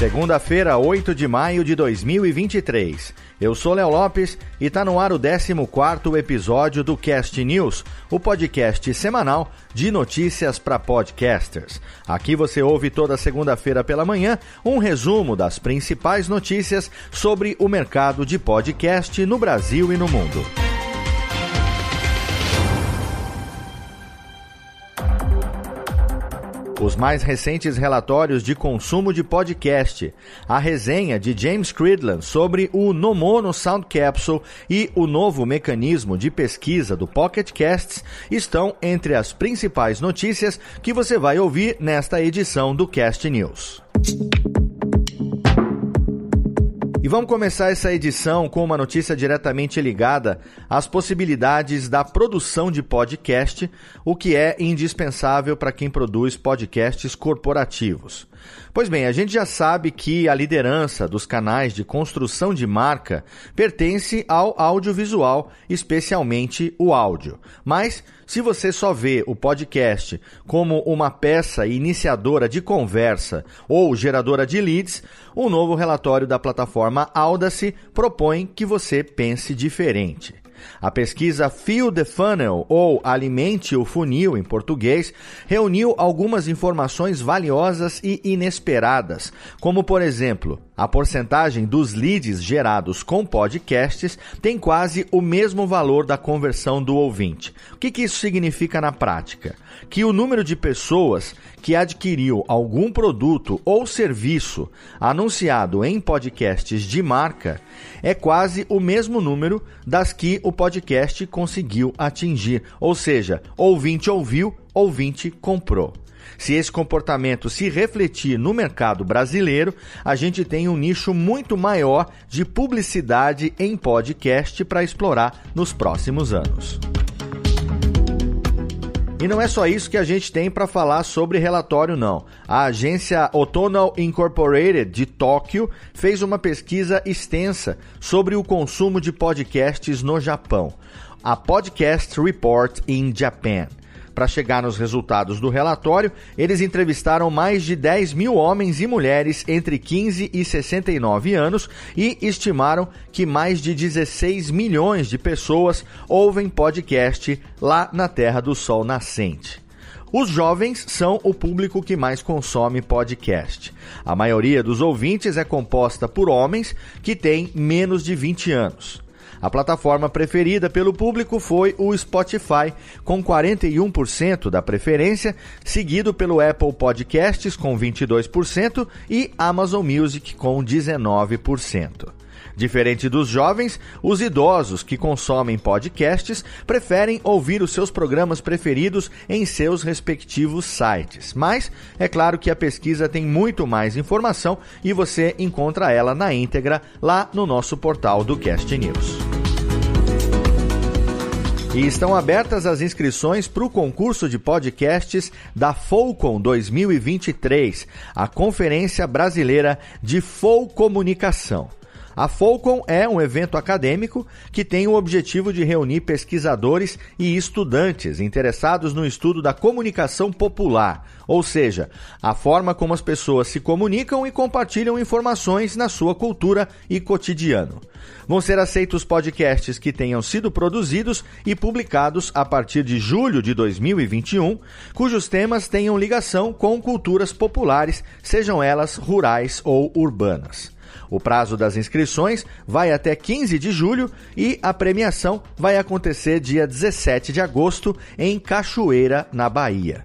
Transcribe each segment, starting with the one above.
Segunda-feira, 8 de maio de 2023. Eu sou Léo Lopes e está no ar o 14 episódio do Cast News, o podcast semanal de notícias para podcasters. Aqui você ouve toda segunda-feira pela manhã um resumo das principais notícias sobre o mercado de podcast no Brasil e no mundo. Os mais recentes relatórios de consumo de podcast, a resenha de James Cridland sobre o Nomono Sound Capsule e o novo mecanismo de pesquisa do Pocket Casts estão entre as principais notícias que você vai ouvir nesta edição do Cast News. E vamos começar essa edição com uma notícia diretamente ligada às possibilidades da produção de podcast, o que é indispensável para quem produz podcasts corporativos. Pois bem, a gente já sabe que a liderança dos canais de construção de marca pertence ao audiovisual, especialmente o áudio. Mas, se você só vê o podcast como uma peça iniciadora de conversa ou geradora de leads, o novo relatório da plataforma Audacy propõe que você pense diferente. A pesquisa Fill the Funnel, ou Alimente o Funil em português, reuniu algumas informações valiosas e inesperadas, como, por exemplo, a porcentagem dos leads gerados com podcasts tem quase o mesmo valor da conversão do ouvinte. O que, que isso significa na prática? Que o número de pessoas que adquiriu algum produto ou serviço anunciado em podcasts de marca é quase o mesmo número das que o podcast conseguiu atingir. Ou seja, ouvinte ouviu, ouvinte comprou. Se esse comportamento se refletir no mercado brasileiro, a gente tem um nicho muito maior de publicidade em podcast para explorar nos próximos anos. E não é só isso que a gente tem para falar sobre relatório, não. A agência Otonal Incorporated de Tóquio fez uma pesquisa extensa sobre o consumo de podcasts no Japão. A Podcast Report in Japan. Para chegar nos resultados do relatório, eles entrevistaram mais de 10 mil homens e mulheres entre 15 e 69 anos e estimaram que mais de 16 milhões de pessoas ouvem podcast lá na Terra do Sol Nascente. Os jovens são o público que mais consome podcast. A maioria dos ouvintes é composta por homens que têm menos de 20 anos. A plataforma preferida pelo público foi o Spotify, com 41% da preferência, seguido pelo Apple Podcasts, com 22%, e Amazon Music, com 19%. Diferente dos jovens, os idosos que consomem podcasts preferem ouvir os seus programas preferidos em seus respectivos sites. Mas é claro que a pesquisa tem muito mais informação e você encontra ela na íntegra lá no nosso portal do Cast News. E estão abertas as inscrições para o concurso de podcasts da Folcom 2023, a Conferência Brasileira de Comunicação. A Folcom é um evento acadêmico que tem o objetivo de reunir pesquisadores e estudantes interessados no estudo da comunicação popular, ou seja, a forma como as pessoas se comunicam e compartilham informações na sua cultura e cotidiano. Vão ser aceitos podcasts que tenham sido produzidos e publicados a partir de julho de 2021, cujos temas tenham ligação com culturas populares, sejam elas rurais ou urbanas. O prazo das inscrições vai até 15 de julho e a premiação vai acontecer dia 17 de agosto em Cachoeira, na Bahia.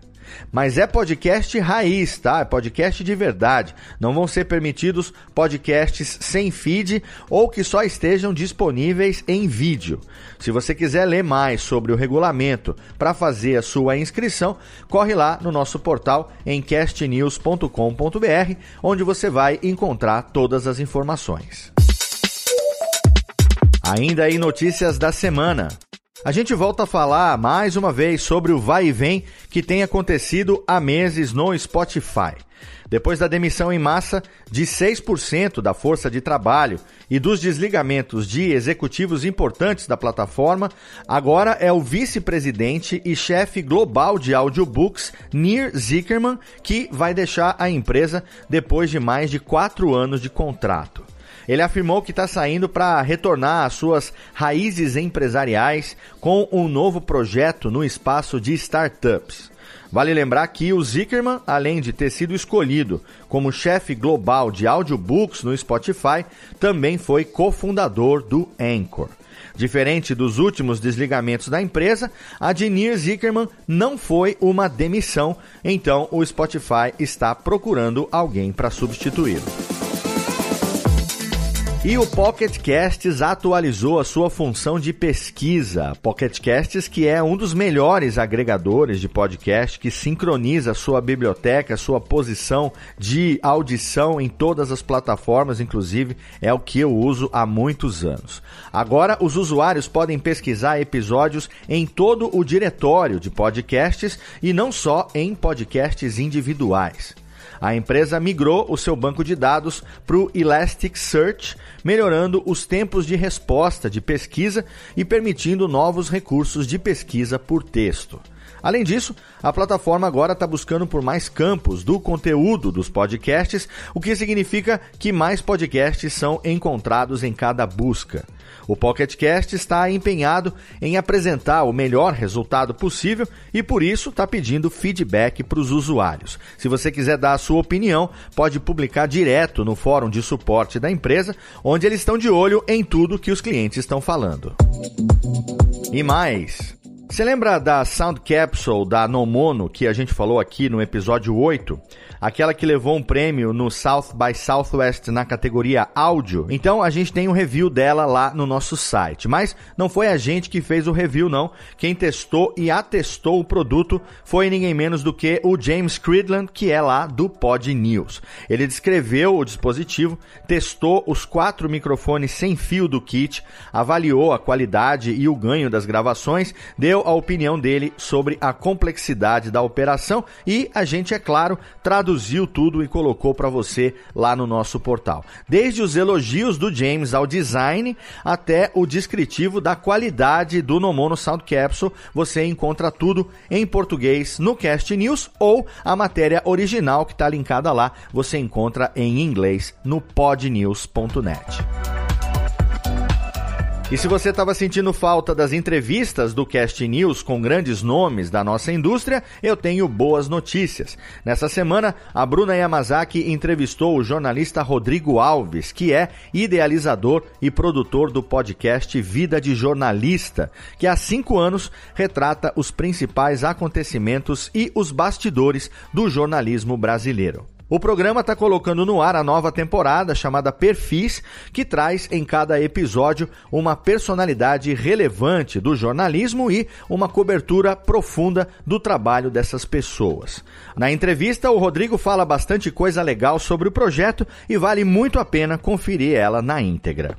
Mas é podcast raiz, tá? É podcast de verdade. Não vão ser permitidos podcasts sem feed ou que só estejam disponíveis em vídeo. Se você quiser ler mais sobre o regulamento para fazer a sua inscrição, corre lá no nosso portal em castnews.com.br, onde você vai encontrar todas as informações. Ainda em notícias da semana. A gente volta a falar mais uma vez sobre o vai e vem que tem acontecido há meses no Spotify. Depois da demissão em massa de 6% da força de trabalho e dos desligamentos de executivos importantes da plataforma, agora é o vice-presidente e chefe global de audiobooks, Nir Zickerman, que vai deixar a empresa depois de mais de quatro anos de contrato. Ele afirmou que está saindo para retornar às suas raízes empresariais com um novo projeto no espaço de startups. Vale lembrar que o Zickerman, além de ter sido escolhido como chefe global de audiobooks no Spotify, também foi cofundador do Anchor. Diferente dos últimos desligamentos da empresa, a de Zickerman não foi uma demissão, então o Spotify está procurando alguém para substituí-lo. E o Pocket Casts atualizou a sua função de pesquisa. Pocket Casts, que é um dos melhores agregadores de podcast, que sincroniza sua biblioteca, sua posição de audição em todas as plataformas, inclusive é o que eu uso há muitos anos. Agora, os usuários podem pesquisar episódios em todo o diretório de podcasts e não só em podcasts individuais. A empresa migrou o seu banco de dados para o Elasticsearch, melhorando os tempos de resposta de pesquisa e permitindo novos recursos de pesquisa por texto. Além disso, a plataforma agora está buscando por mais campos do conteúdo dos podcasts, o que significa que mais podcasts são encontrados em cada busca. O Pocket Cast está empenhado em apresentar o melhor resultado possível e por isso está pedindo feedback para os usuários. Se você quiser dar a sua opinião, pode publicar direto no fórum de suporte da empresa, onde eles estão de olho em tudo que os clientes estão falando. E mais, você lembra da Sound Capsule da Nomono que a gente falou aqui no episódio 8? Aquela que levou um prêmio no South by Southwest na categoria áudio? Então a gente tem um review dela lá no nosso site. Mas não foi a gente que fez o review, não. Quem testou e atestou o produto foi ninguém menos do que o James Cridland, que é lá do Pod News. Ele descreveu o dispositivo, testou os quatro microfones sem fio do kit, avaliou a qualidade e o ganho das gravações, deu a opinião dele sobre a complexidade da operação e a gente, é claro, traduziu tudo e colocou para você lá no nosso portal. Desde os elogios do James ao design até o descritivo da qualidade do Nomono Sound Capsule, você encontra tudo em português no Cast News ou a matéria original que está linkada lá, você encontra em inglês no podnews.net. E se você estava sentindo falta das entrevistas do Cast News com grandes nomes da nossa indústria, eu tenho boas notícias. Nessa semana, a Bruna Yamazaki entrevistou o jornalista Rodrigo Alves, que é idealizador e produtor do podcast Vida de Jornalista, que há cinco anos retrata os principais acontecimentos e os bastidores do jornalismo brasileiro. O programa está colocando no ar a nova temporada chamada Perfis, que traz em cada episódio uma personalidade relevante do jornalismo e uma cobertura profunda do trabalho dessas pessoas. Na entrevista, o Rodrigo fala bastante coisa legal sobre o projeto e vale muito a pena conferir ela na íntegra.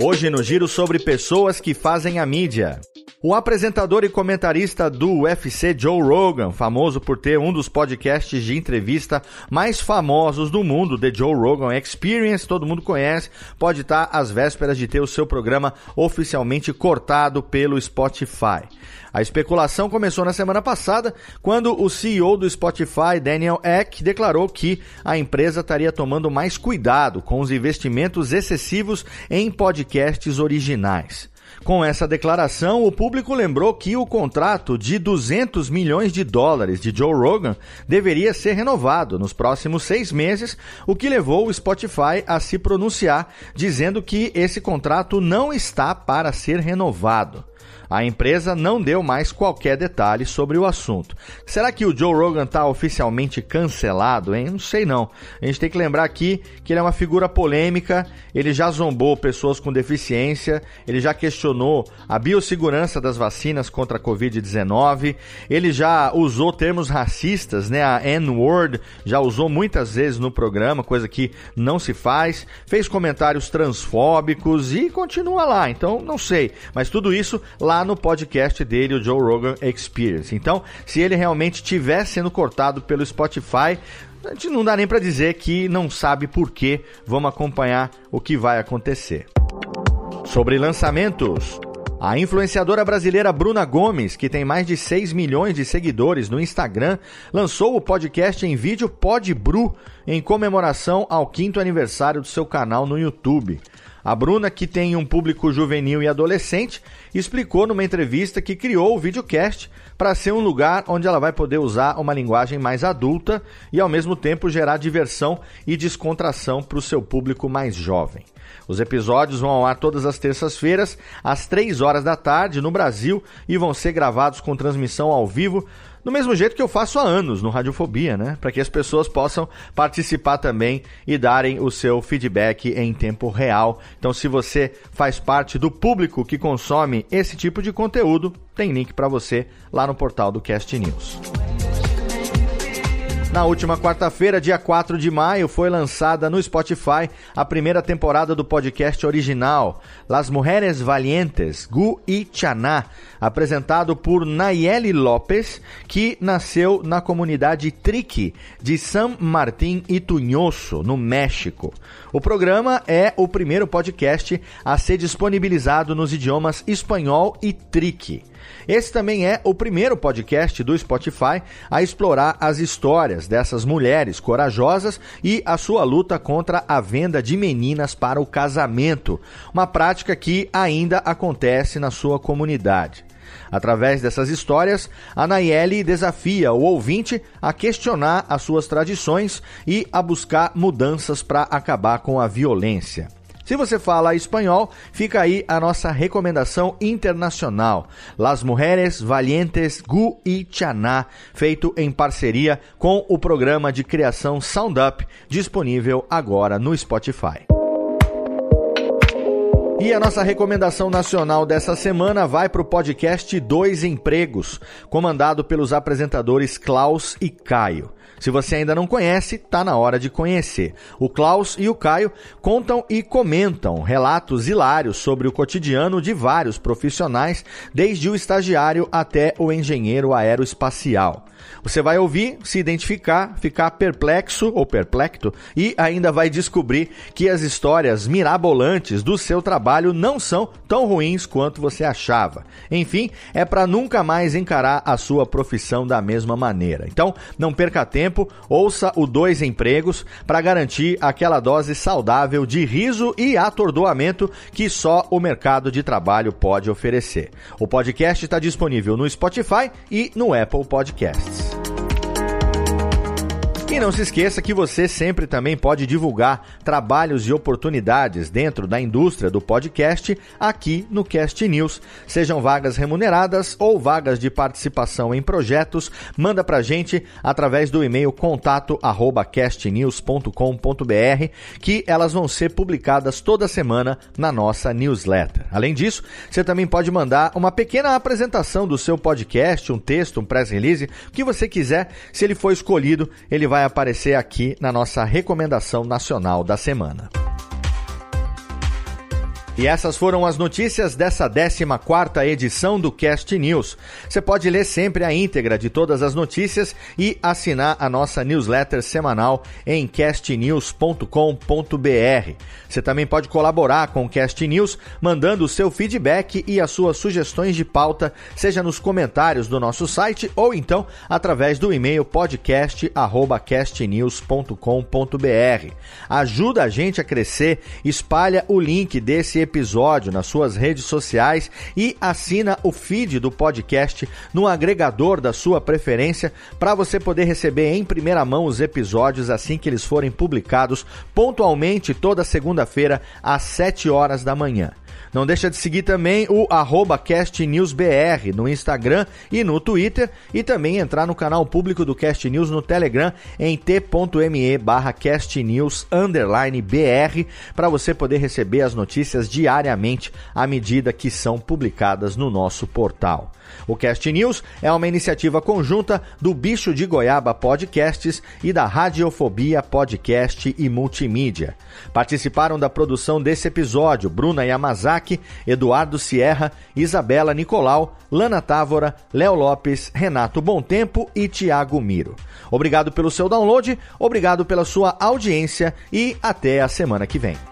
Hoje no giro sobre pessoas que fazem a mídia. O apresentador e comentarista do UFC Joe Rogan, famoso por ter um dos podcasts de entrevista mais famosos do mundo, The Joe Rogan Experience, todo mundo conhece, pode estar às vésperas de ter o seu programa oficialmente cortado pelo Spotify. A especulação começou na semana passada, quando o CEO do Spotify, Daniel Eck, declarou que a empresa estaria tomando mais cuidado com os investimentos excessivos em podcasts originais. Com essa declaração, o público lembrou que o contrato de 200 milhões de dólares de Joe Rogan deveria ser renovado nos próximos seis meses, o que levou o Spotify a se pronunciar, dizendo que esse contrato não está para ser renovado. A empresa não deu mais qualquer detalhe sobre o assunto. Será que o Joe Rogan está oficialmente cancelado, hein? Não sei não. A gente tem que lembrar aqui que ele é uma figura polêmica, ele já zombou pessoas com deficiência, ele já questionou a biossegurança das vacinas contra a Covid-19, ele já usou termos racistas, né? A N-word já usou muitas vezes no programa, coisa que não se faz, fez comentários transfóbicos e continua lá. Então, não sei, mas tudo isso lá no podcast dele, o Joe Rogan Experience. Então, se ele realmente estiver sendo cortado pelo Spotify, a gente não dá nem para dizer que não sabe por quê. Vamos acompanhar o que vai acontecer. Sobre lançamentos. A influenciadora brasileira Bruna Gomes, que tem mais de 6 milhões de seguidores no Instagram, lançou o podcast em vídeo Pod Bru em comemoração ao quinto aniversário do seu canal no YouTube. A Bruna, que tem um público juvenil e adolescente, explicou numa entrevista que criou o videocast para ser um lugar onde ela vai poder usar uma linguagem mais adulta e ao mesmo tempo gerar diversão e descontração para o seu público mais jovem. Os episódios vão ao ar todas as terças-feiras, às 3 horas da tarde, no Brasil, e vão ser gravados com transmissão ao vivo do mesmo jeito que eu faço há anos no Radiofobia, né? Para que as pessoas possam participar também e darem o seu feedback em tempo real. Então, se você faz parte do público que consome esse tipo de conteúdo, tem link para você lá no portal do Cast News. Na última quarta-feira, dia 4 de maio, foi lançada no Spotify a primeira temporada do podcast original, Las Mujeres Valientes, Gu e Chaná, apresentado por Nayeli Lopes, que nasceu na comunidade Triqui de San Martín Ituñoso, no México. O programa é o primeiro podcast a ser disponibilizado nos idiomas espanhol e Triqui. Esse também é o primeiro podcast do Spotify a explorar as histórias dessas mulheres corajosas e a sua luta contra a venda de meninas para o casamento, uma prática que ainda acontece na sua comunidade. Através dessas histórias, a Nayeli desafia o ouvinte a questionar as suas tradições e a buscar mudanças para acabar com a violência. Se você fala espanhol, fica aí a nossa recomendação internacional: Las Mujeres Valientes Gu e Chaná, feito em parceria com o programa de criação Sound Up, disponível agora no Spotify. E a nossa recomendação nacional dessa semana vai para o podcast Dois Empregos, comandado pelos apresentadores Klaus e Caio. Se você ainda não conhece, tá na hora de conhecer. O Klaus e o Caio contam e comentam relatos hilários sobre o cotidiano de vários profissionais, desde o estagiário até o engenheiro aeroespacial. Você vai ouvir, se identificar, ficar perplexo ou perplexo e ainda vai descobrir que as histórias mirabolantes do seu trabalho não são tão ruins quanto você achava. Enfim, é para nunca mais encarar a sua profissão da mesma maneira. Então, não perca tempo, ouça o Dois Empregos para garantir aquela dose saudável de riso e atordoamento que só o mercado de trabalho pode oferecer. O podcast está disponível no Spotify e no Apple Podcasts. E não se esqueça que você sempre também pode divulgar trabalhos e oportunidades dentro da indústria do podcast aqui no Cast News. Sejam vagas remuneradas ou vagas de participação em projetos, manda pra gente através do e-mail contato@castnews.com.br, que elas vão ser publicadas toda semana na nossa newsletter. Além disso, você também pode mandar uma pequena apresentação do seu podcast, um texto, um press release, o que você quiser. Se ele for escolhido, ele vai vai aparecer aqui na nossa recomendação nacional da semana. E essas foram as notícias dessa 14ª edição do Cast News. Você pode ler sempre a íntegra de todas as notícias e assinar a nossa newsletter semanal em castnews.com.br. Você também pode colaborar com o Cast News mandando o seu feedback e as suas sugestões de pauta, seja nos comentários do nosso site ou então através do e-mail podcast@castnews.com.br. Ajuda a gente a crescer, espalha o link desse episódio nas suas redes sociais e assina o feed do podcast no agregador da sua preferência para você poder receber em primeira mão os episódios assim que eles forem publicados pontualmente toda segunda-feira às 7 horas da manhã. Não deixa de seguir também o arroba CastNewsBR no Instagram e no Twitter e também entrar no canal público do Cast News no Telegram em t.me barra BR para você poder receber as notícias diariamente à medida que são publicadas no nosso portal. O Cast News é uma iniciativa conjunta do Bicho de Goiaba Podcasts e da Radiofobia Podcast e Multimídia. Participaram da produção desse episódio Bruna Yamazaki, Eduardo Sierra, Isabela Nicolau, Lana Távora, Léo Lopes, Renato Tempo e Tiago Miro. Obrigado pelo seu download, obrigado pela sua audiência e até a semana que vem.